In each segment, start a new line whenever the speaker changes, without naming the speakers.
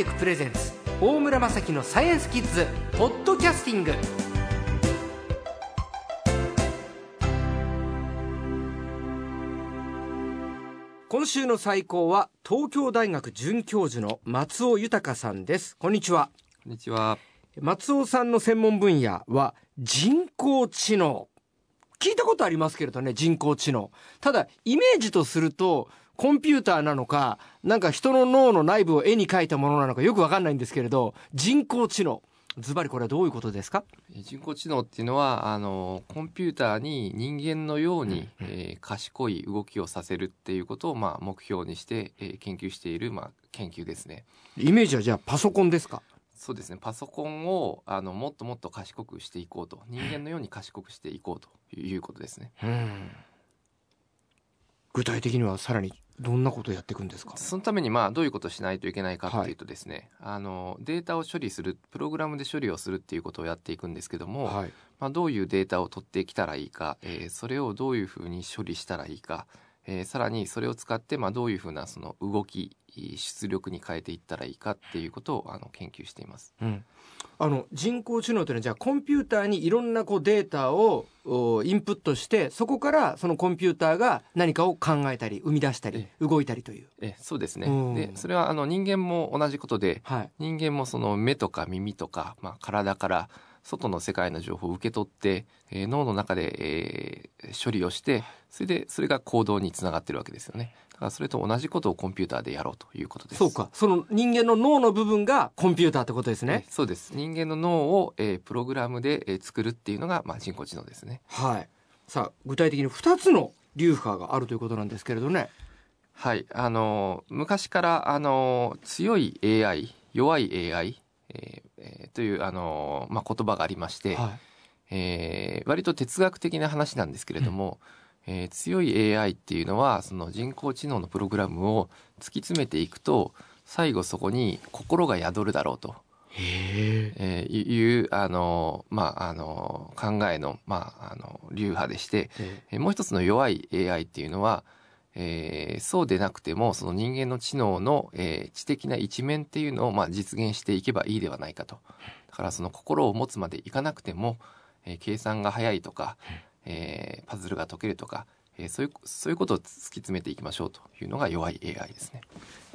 テクプレゼンツ大村雅樹のサイエンスキッズポッドキャスティング。今週の最高は東京大学准教授の松尾豊さんです。こんにちは。
こんにちは。
松尾さんの専門分野は人工知能。聞いたことありますけれどね人工知能。ただイメージとするとコンピューターなのかなんか人の脳の内部を絵に描いたものなのかよくわかんないんですけれど人工知能。ズバリこれはどういうことですか？
人工知能っていうのはあのコンピューターに人間のように、えー賢い動きをさせるっていうことを、まあ、目標にして、えー研究している、まあ、研究ですね。
イメージはじゃあパソコンですか？
そうですね。パソコンをあのもっともっと賢くしていこうと。人間のように賢くしていこうということですね。
うん。具体的にはさらにどんなことをやっていくんですか？
そのためにまあどういうことをしないといけないかっていうとですね、あのデータを処理するプログラムで処理をするっていうことをやっていくんですけども、
はい。
まあ、どういうデータを取ってきたらいいか、えーそれをどういうふうに処理したらいいか、えーさらにそれを使ってまあどういうふうなその動き出力に変えていったらいいかっていうことをあの研究しています。
うん、あの人工知能というのはじゃあコンピューターにいろんなこうデータをおインプットしてそこからそのコンピューターが何かを考えたり生み出したり動いたりという。
えそうですね、
うん。
でそれはあの人間も同じことで
はい。
人間もその目とか耳とか、まあ、体から外の世界の情報を受け取って、えー脳の中で、えー処理をしてそれでそれが行動につながってるわけですよねだからそれと同じことをコンピューターでやろうということです
そうかその人間の脳の部分がコンピューターってことですね
え。そうです人間の脳を、えープログラムで、えー作るっていうのが、まあ、人工知能ですね
はい。さあ具体的に2つの流派があるということなんですけれどね。
はいあのー昔からあのー強い AI 弱い AI、えーえーというあのーまあ、言葉がありまして、
はい。
えー割と哲学的な話なんですけれども、えー強い AI っていうのはその人工知能のプログラムを突き詰めていくと最後そこに心が宿るだろうと。
え
ーいうあの、まあ、あの考えの,、まあ、あの流派でして、えーもう一つの弱い AI っていうのは、えーそうでなくてもその人間の知能の、えー知的な一面っていうのを、まあ、実現していけばいいではないかとだからその心を持つまでいかなくても、えー計算が早いとか、えーパズルが解けるとか、えーそういうそういうことを突き詰めていきましょうというのが弱い AI ですね。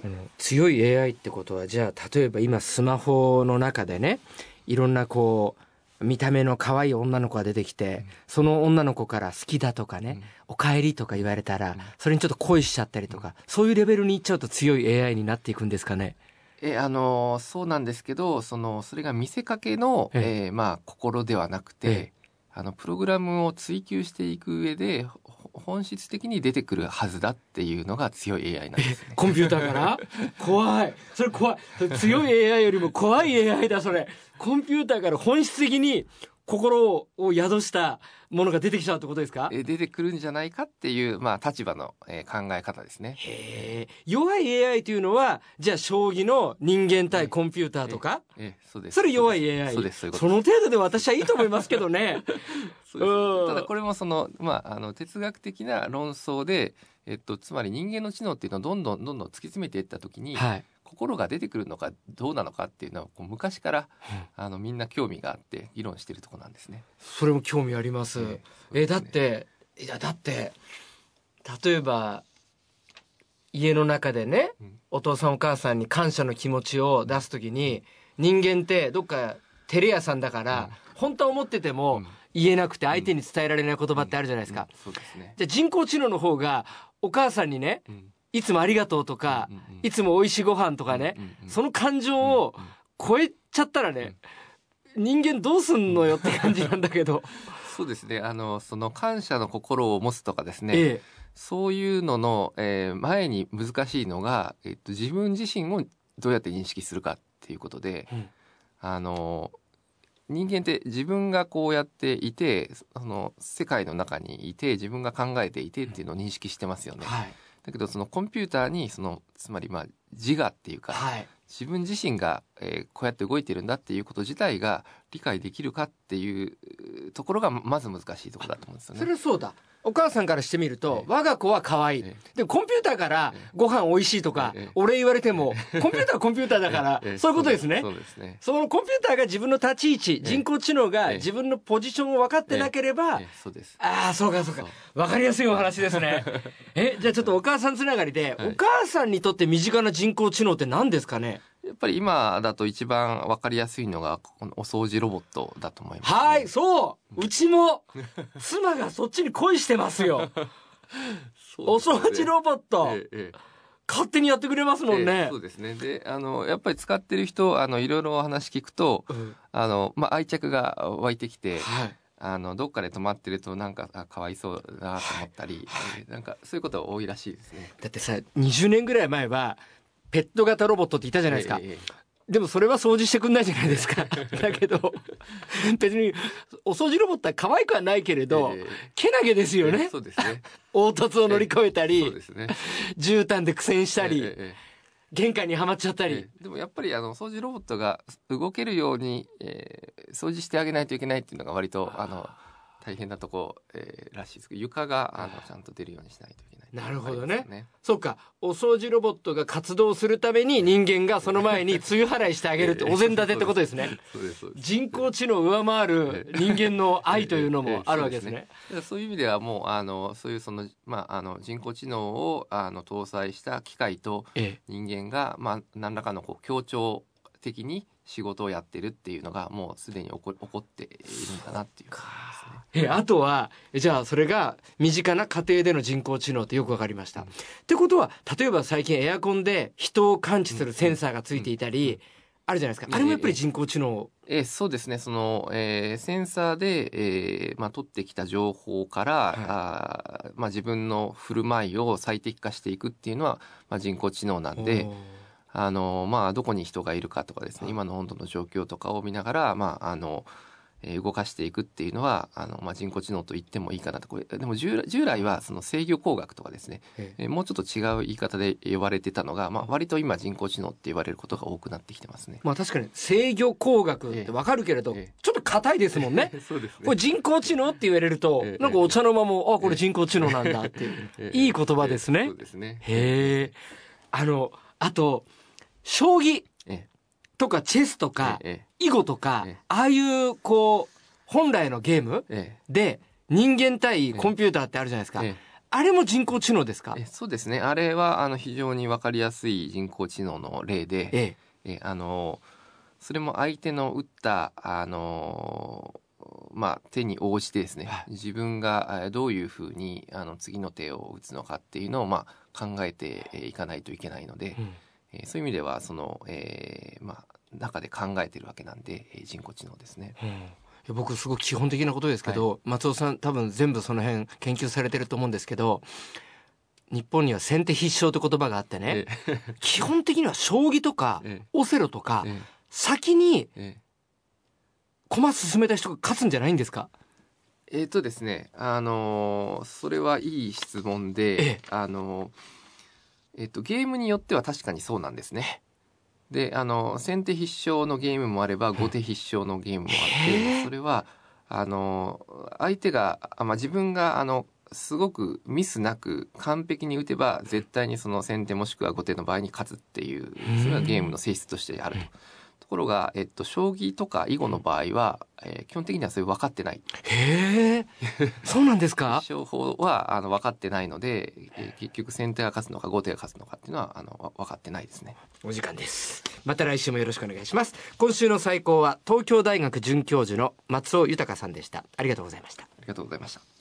あの強い AI ってことはじゃあ例えば今スマホの中でねいろんなこう見た目の可愛い女の子が出てきて、その女の子から好きだとかね、おかえりとか言われたら、それにちょっと恋しちゃったりとか、そういうレベルにいっちゃうと強い AI になっていくんですかね？
えあのそうなんですけどそのそれが見せかけの、
え
え。ーまあ、心ではなくて、
ええ。
あのプログラムを追求していく上でほ本質的に出てくるはずだっていうのが強い AI なんですね。
コンピューターから？怖い。それ怖い。れ強い AI よりも怖い AI だ、それ。コンピューターから本質的に心を宿したものが出てきちゃうってことですか？
え出てくるんじゃないかっていう、まあ、立場の、えー考え方ですね。
弱い AI というのは、じゃあ将棋の人間対コンピューターとか？
えそうです。
それ弱い AI。
そうですそういうこと。
その程度で私はいいと思いますけどね。
そうです。
うん。
ただこれもその、まあ、あの哲学的な論争で、えっと、つまり人間の知能っていうのをどんどんどんどん突き詰めていった時に、
はい。
心が出てくるのかどうなのかっていうのはこう昔からあのみんな興味があって議論してるところなんですね。
それも興味あります。
え
え。だっていやだって例えば家の中でね、
うん。
お父さんお母さんに感謝の気持ちを出すときに人間ってどっか照れ屋さんだから、本当は思ってても
うん。
言えなくて相手に伝えられない言葉ってあるじゃないですか。
うん。そうですね。
じゃあ人工知能の方がお母さんにね
うん
いつもありがとうとか、
うんうんうん
いつも美味しいご飯とかね、
うんうんうん
その感情を
うんうん
超えちゃったらね、人間どうすんのよって感じなんだけど。
そうですね。あのその感謝の心を持つとかですね。
ええ
そういうのの、えー前に難しいのが、えっと、自分自身をどうやって認識するかっていうことで、
うん
あの人間って自分がこうやっていてその世界の中にいて自分が考えていてっていうのを認識してますよね。
はい。
だけどそのコンピューターにそのつまりまあ自我っていうか、
はい。
自分自身がえーこうやって動いてるんだっていうこと自体が理解できるかっていうところがまず難しいところだと思うんですよ
そ
ね。
れそうだ。お母さんからしてみると、
ええ。
我が子は可愛い、
え
でもコンピューターから
ええ。
ご飯美味しいとか、
ええ。
お礼言われてもコンピューターはコンピューターだから、
ええ。
そういうことですね。
そうですね。
そのコンピューターが自分の立ち位置、
え
人工知能が
ええ。
自分のポジションを分かってなければ、
ええ。そうです。
ああそうかそうか。
そう。
分かりやすいお話ですね。えじゃあちょっとお母さんつながりで、
はい。
お母さんにとって身近な人工知能って何ですかね？
やっぱり今だと一番わかりやすいのがこのお掃除ロボットだと思います、ね。
はいそう。うちも妻がそっちに恋してますよ。お掃除ロボット、
ええええ。
勝手にやってくれますもんね。
ええそうですね。で、あの、やっぱり使ってる人、あの、いろいろお話聞くと、
うん。
あの、まあ、愛着が湧いてきて、
はい。
あの、どっかで止まってると、なんか、あかわいそうだなと思ったり、えーなんか、そういうことが多いらしいですね。
だってさ20年ぐらい前はペット型ロボットって言ったじゃないですか、
えええ
でもそれは掃除してくんないじゃないですか。だけど別にお掃除ロボットは可愛くはないけれ
え
ど、
ええ。
けなげですよね。
そうですね。
凹凸を乗り越えたり、
そうですね。
絨毯で苦戦したり、玄関にはまっちゃったり、
ええでもやっぱりあの掃除ロボットが動けるように、えー掃除してあげないといけないっていうのが割とあの大変なとこ、えーらしいですけど床があのちゃんと出るようにしないといけない
なるほどね。
ありますよ
そうか。お掃除ロボットが活動するために人間がその前に梅雨払いしてあげるって お膳立てってことですね。人工知能を上回る人間の愛というのもあるわけですね。
だからそういう意味ではもうあのそういうそのまああの人工知能をあの搭載した機械と
ええ。
人間がまあ何らかのこう協調的に仕事をやってるっていうのがもうすでに起こ起こっているんだなっていう感じですね。
えあとはえじゃあそれが身近な家庭での人工知能ってよくわかりました。ってことは例えば最近エアコンで人を感知するセンサーがついていたり、あるじゃないですか。あれもやっぱり人工知能。
えーそうですねその、えーセンサーで、えーまあ、取ってきた情報から、あーまあ、自分の振る舞いを最適化していくっていうのは、まあ、人工知能なんであの、まあ、どこに人がいるかとかですね今の温度の状況とかを見ながら、まああのえー動かしていくっていうのはあの、まあ、人工知能と言ってもいいかなと。これでも従来従来はその制御工学とかですね、
え
もうちょっと違う言い方で呼ばれてたのが、まあ、割と今人工知能って言われることが多くなってきてますね。
まあ確かに制御工学ってわかるけれど、
ええ。
ちょっと硬いですもんね。
そうです
これ人工知能って言われると、
ええ。
なんかお茶の間も、あ、これ人工知能なんだっていう。
ええ。
いい言葉ですね。
そうですね。
へえ。あの、あと、将棋
え
とかチェスとか、
え
囲碁とか
ええ、
ああいう、こう、本来のゲーム
ええ。
で、人間対コンピューターってあるじゃないですか。
え
あれも人工知能ですか？
ええそうですね。あれはあの非常にわかりやすい人工知能の例で、
ええ。
えあのそれも相手の打ったあのまあ手に応じてですね
はい。
自分がえどういうふうにあの次の手を打つのかっていうのをまあ考えてえいかないといけないので、
うん
えそういう意味ではその、えーまあ中で考えてるわけなんで、え人工知能ですね。
うん。僕すごく基本的なことですけど、松尾さん多分全部その辺研究されてると思うんですけど日本には先手必勝って言葉があってね、
え
基本的には将棋とか
ええ。
オセロとか
え。
先に
ええ。
駒進めた人が勝つんじゃないんですか？
えーとですね、あのーそれはいい質問で、
ええ。
あのーえっ、とゲームによっては確かにそうなんですね。で、あの先手必勝のゲームもあれば後手必勝のゲームもあって、それはあのー相手があまあ自分があのすごくミスなく完璧に打てば絶対にその先手もしくは後手の場合に勝つっていうそれはゲームの性質としてあると。ところが、えっと、将棋とか囲碁の場合は、えー基本的にはそれ分かってない。
へえ そうなんですか？
勝法はあの分かってないので、えー結局先手が勝つのか後手が勝つのかっていうのはあのわ分かってないですね。
お時間です。また来週もよろしくお願いします。今週の最高は東京大学准教授の松尾豊さんでした。ありがとうございました。
ありがとうございました。